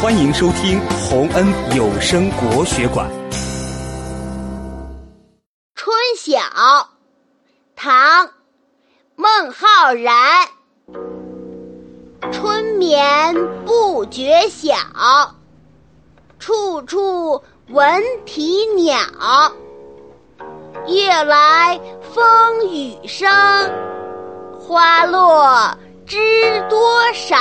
欢迎收听洪恩有声国学馆。春晓唐孟浩然春眠不觉晓处处闻啼鸟夜来风雨声花落知多少。